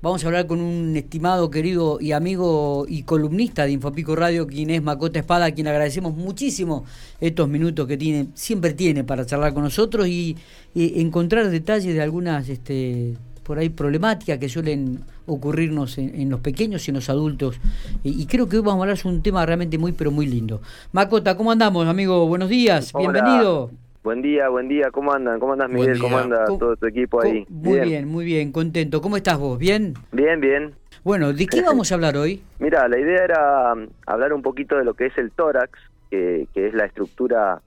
Vamos a hablar con un estimado, querido y amigo y columnista de Infopico Radio, quien es Macota Espada, a quien agradecemos muchísimo estos minutos que tiene, siempre tiene para charlar con nosotros y, encontrar detalles de algunas este, por ahí problemáticas que suelen ocurrirnos en, los pequeños y en los adultos. Y, creo que hoy vamos a hablar de un tema realmente muy, pero muy lindo. Macota, ¿cómo andamos, amigo? Buenos días, bienvenido. Buen día, buen día, ¿cómo andan? ¿Cómo andas, Miguel? ¿Cómo anda todo tu equipo ahí? Muy bien. muy bien, contento. ¿Cómo estás vos? ¿Bien? Bien, bien. Bueno, ¿de qué vamos a hablar hoy? Mira, la idea era um, hablar un poquito de lo que es el tórax, que, es la estructura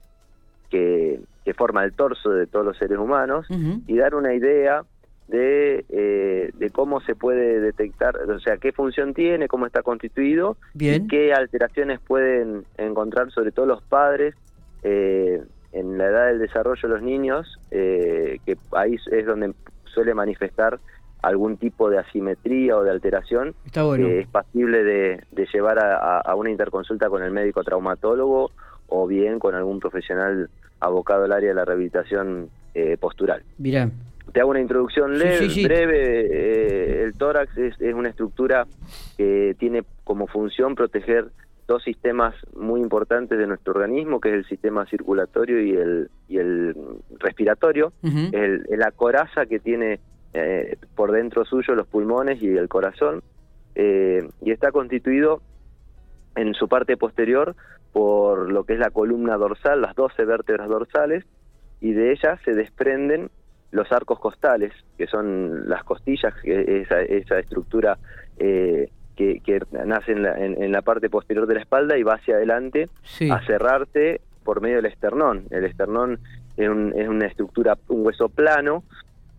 que, forma el torso de todos los seres humanos, y dar una idea de, eh, de cómo se puede detectar, o sea, qué función tiene, cómo está constituido, Bien. y qué alteraciones pueden encontrar sobre todo los padres eh, en la edad del desarrollo de los niños, eh, que ahí es donde suele manifestar algún tipo de asimetría o de alteración, que es pasible de, llevar a, una interconsulta con el médico traumatólogo o bien con algún profesional abocado al área de la rehabilitación eh, postural. Mira. Te hago una introducción leve, breve. Eh, el tórax es, es una estructura que tiene como función proteger dos sistemas muy importantes de nuestro organismo, que es el sistema circulatorio y el, y el respiratorio, el, la coraza que tiene eh, por dentro suyo los pulmones y el corazón, eh, y está constituido en su parte posterior por lo que es la columna dorsal, las 12 vértebras dorsales, y de ellas se desprenden los arcos costales, que son las costillas, esa, esa estructura eh, que, nace en la, en, la, parte posterior de la espalda y va hacia adelante a cerrarse por medio del esternón. El esternón es, es, una estructura, un hueso plano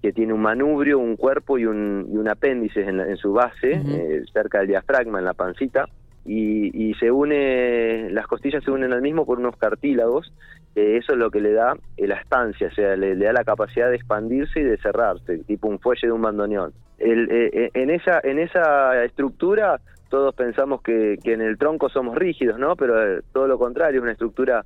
que tiene un manubrio, un cuerpo y un, y un apéndice en, su base, eh, cerca del diafragma, en la pancita, y, y, se une, las costillas se unen al mismo por unos cartílagos, eso es lo que le da la estancia, o sea, le, da la capacidad de expandirse y de cerrarse, tipo un fuelle de un bandoneón. El, eh, eh, en, esa, en esa estructura todos pensamos que, que, en el tronco somos rígidos, ¿no? Pero eh, todo lo contrario, es una estructura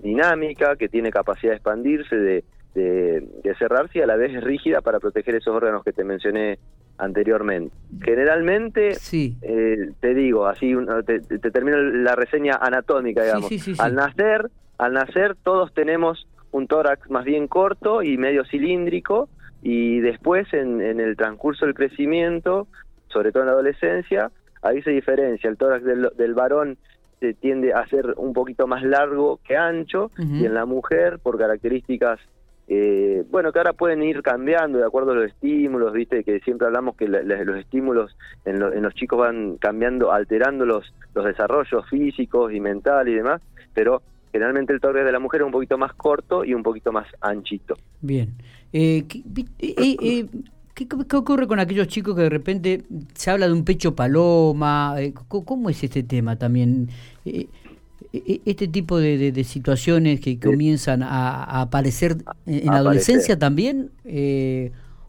dinámica que tiene capacidad de expandirse, de, de, cerrarse y a la vez es rígida para proteger esos órganos que te mencioné anteriormente. Generalmente, sí. te digo, así te, termino la reseña anatómica, digamos. al nacer, al nacer todos tenemos un tórax más bien corto y medio cilíndrico y después en, el transcurso del crecimiento, sobre todo en la adolescencia, ahí se diferencia. El tórax del, varón se tiende a ser un poquito más largo que ancho y en la mujer, por características eh, bueno, que ahora pueden ir cambiando de acuerdo a los estímulos, viste, que siempre hablamos que los estímulos en, los chicos van cambiando, alterando los, los desarrollos físicos y mentales y demás, pero generalmente el tórax de la mujer es un poquito más corto y un poquito más anchito. Bien. Eh, eh, eh, ¿qué, qué, ocurre con aquellos chicos que de repente se habla de un pecho paloma? ¿Cómo es este tema también? Este tipo de, situaciones que comienzan a, aparecer en, la adolescencia también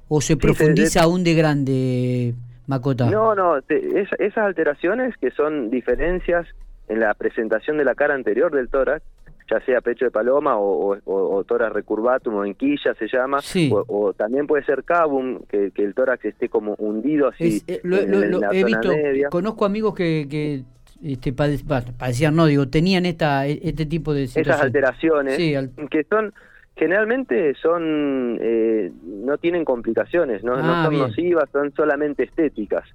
o se profundiza aún de grande Macota no no esas alteraciones que son diferencias en la presentación de la cara anterior del tórax ya sea pecho de paloma o, o, tórax recurvatum o enquilla se llama, o, también puede ser cabum, que, el tórax esté como hundido así. Eh, lo, he visto, conozco amigos que, que este, padecían, no, digo, tenían esta, e, este tipo de situaciones. Esas alteraciones, que son generalmente son eh, no tienen complicaciones, no, no ah, son nocivas, son solamente estéticas.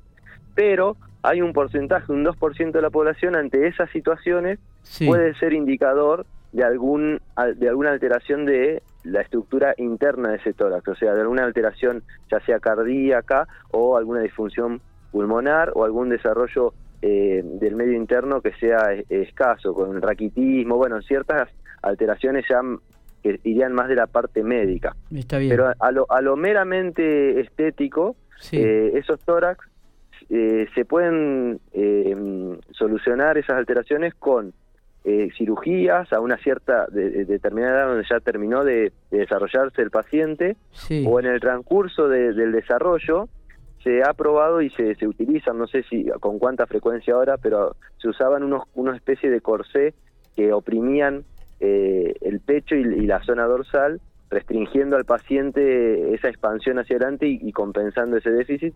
Pero hay un porcentaje, un 2% de la población ante esas situaciones puede ser indicador de algún de alguna alteración de la estructura interna de ese tórax, o sea, de alguna alteración ya sea cardíaca o alguna disfunción pulmonar o algún desarrollo eh, del medio interno que sea escaso, con raquitismo, bueno, ciertas alteraciones ya que irían más de la parte médica. Está bien. Pero a lo, a lo meramente estético, eh, esos tórax eh, se pueden solucionar esas alteraciones con eh, cirugías a una cierta determinada edad donde ya terminó de, desarrollarse el paciente o en el transcurso del desarrollo se ha probado y se, se utilizan, no sé si con cuánta frecuencia ahora, pero se usaban unos, una especie de corsé que oprimían eh, el pecho y, la zona dorsal restringiendo al paciente esa expansión hacia adelante y, compensando ese déficit,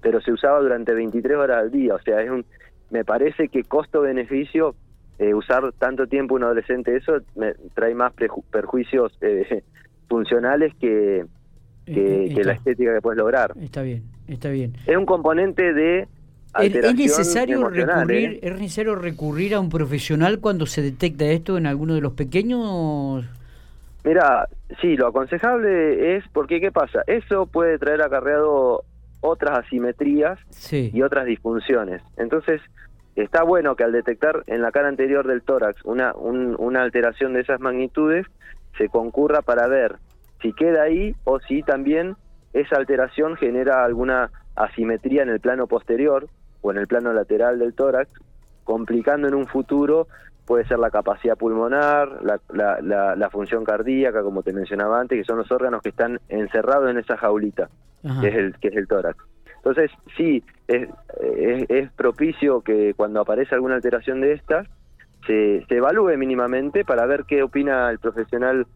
pero se usaba durante 23 horas al día, o sea, es un, me parece que costo-beneficio eh, usar tanto tiempo un adolescente eso me trae más perjuicios eh, funcionales que, que, la estética que puedes lograr. Está bien, está bien. Es un componente de ¿Es necesario, recurrir, ¿Es necesario recurrir a un profesional cuando se detecta esto en alguno de los pequeños? Mira, sí, lo aconsejable es, porque ¿qué pasa? Eso puede traer acarreado otras asimetrías y otras disfunciones. Entonces, está bueno que al detectar en la cara anterior del tórax una, una alteración de esas magnitudes, se concurra para ver si queda ahí o si también esa alteración genera alguna asimetría en el plano posterior o en el plano lateral del tórax, complicando en un futuro puede ser la capacidad pulmonar, la, la, función cardíaca, como te mencionaba antes, que son los órganos que están encerrados en esa jaulita, que es, el, que es el tórax. Entonces, sí, es, es, propicio que cuando aparece alguna alteración de estas, se, se evalúe mínimamente para ver qué opina el profesional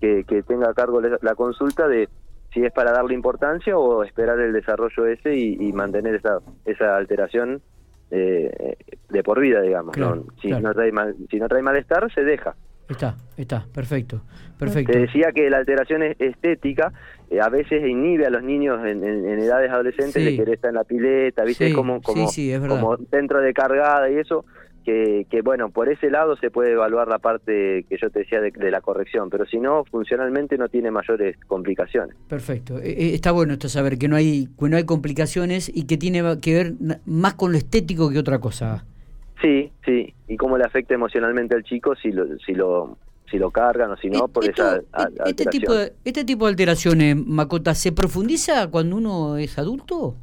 que, que tenga a cargo la consulta de si es para darle importancia o esperar el desarrollo ese y, mantener esa, esa alteración eh, de por vida, digamos. Si, no trae mal, si no trae malestar, se deja. Está, está, perfecto, perfecto. Te decía que la alteración estética eh, a veces inhibe a los niños en, edades adolescentes de querer estar en la pileta, ¿viste? como, como, como dentro de cargada y eso que, bueno, por ese lado se puede evaluar la parte que yo te decía de, la corrección, pero si no, funcionalmente no tiene mayores complicaciones. Perfecto. Eh, eh, está bueno esto saber que no hay que no hay complicaciones y que tiene que ver más con lo estético que otra cosa. Sí, sí, y cómo le afecta emocionalmente al chico si lo si lo si lo cargan o si no por esa e-, este tipo de, este tipo de alteraciones, Macota, ¿se profundiza cuando uno es adulto?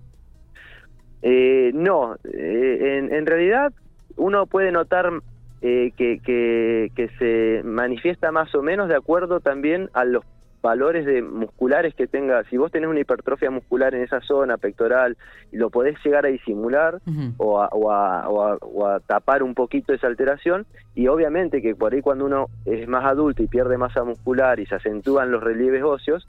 Eh, no, en, en realidad uno puede notar eh, que, que, se manifiesta más o menos de acuerdo también a los valores de musculares que tenga. Si vos tenés una hipertrofia muscular en esa zona pectoral y lo podés llegar a disimular o, a, o, a, o, a, tapar un poquito esa alteración, y obviamente que por ahí cuando uno es más adulto y pierde masa muscular y se acentúan los relieves óseos,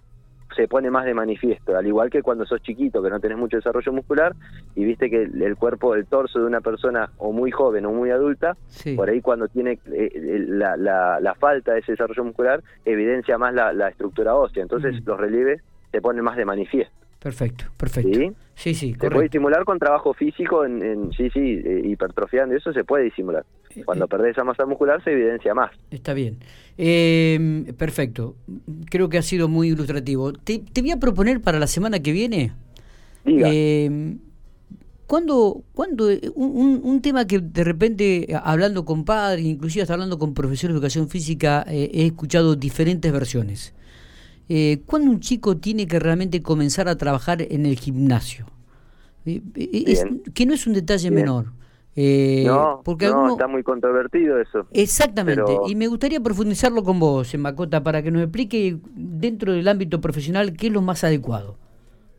se pone más de manifiesto, al igual que cuando sos chiquito, que no tenés mucho desarrollo muscular, y viste que el cuerpo, el torso de una persona o muy joven o muy adulta, por ahí cuando tiene eh, la, la, falta de ese desarrollo muscular, evidencia más la, estructura ósea, entonces los relieves se ponen más de manifiesto. Perfecto, perfecto. ¿Sí? Sí, sí, Se puede disimular con trabajo físico, en, sí, sí, eh, hipertrofiando, eso se puede disimular. Eh, Cuando eh, perdés esa masa muscular se evidencia más. Está bien. Em, perfecto. Creo que ha sido muy ilustrativo. Te, voy a proponer para la semana que viene. Diga. Em, cuando, cuando un, un, tema que de repente, hablando con padres, inclusive hasta hablando con profesores de educación física, he escuchado diferentes versiones eh, ¿cuándo un chico tiene que realmente comenzar a trabajar en el gimnasio? Eh, eh, que no es un detalle menor. Eh, no, porque no está muy controvertido eso. Exactamente, y me gustaría profundizarlo con vos, Macota, para que nos explique dentro del ámbito profesional qué es lo más adecuado.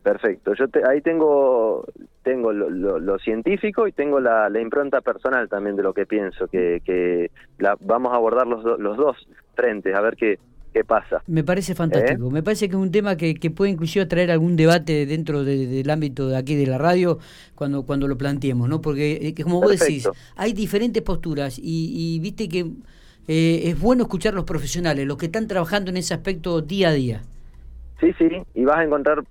Perfecto, yo ahí tengo tengo lo, científico y tengo la, impronta personal también de lo que pienso, que, que la, vamos a abordar los, los dos frentes, a ver qué, qué pasa. Me parece fantástico, ¿Eh? me parece que es un tema que, que puede inclusive traer algún debate dentro del ámbito de aquí de la radio cuando, cuando lo planteemos, ¿no? Porque eh, como vos decís, hay diferentes posturas y, viste que eh, es bueno escuchar a los profesionales, los que están trabajando en ese aspecto día a día. Sí, sí, y vas a encontrar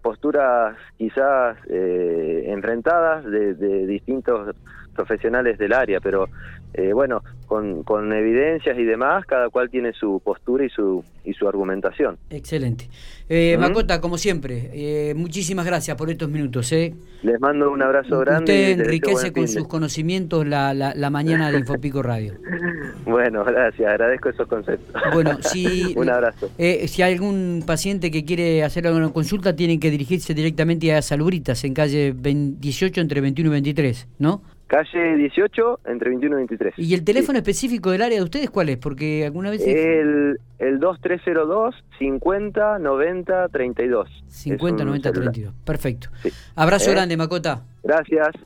posturas quizás enfrentadas de, de distintos profesionales del área, pero eh, bueno, con, con, evidencias y demás, cada cual tiene su postura y su, y su argumentación. Excelente. Eh, Macota, como siempre, eh, muchísimas gracias por estos minutos. Eh. Les mando un abrazo grande. Usted enriquece con sus conocimientos la, la, mañana de Infopico Radio. bueno, gracias, agradezco esos conceptos. Bueno, si, un abrazo. si hay algún paciente que quiere hacer alguna consulta, tienen que dirigirse directamente a Salubritas, en calle 18 entre 21 y 23, ¿no? Calle 18, entre 21 y 23. ¿Y el teléfono específico del área de ustedes cuál es? Porque alguna vez... El, el 2302 50 90 32. 50 90 32. Perfecto. Abrazo ¿Eh? grande, Macota. Gracias.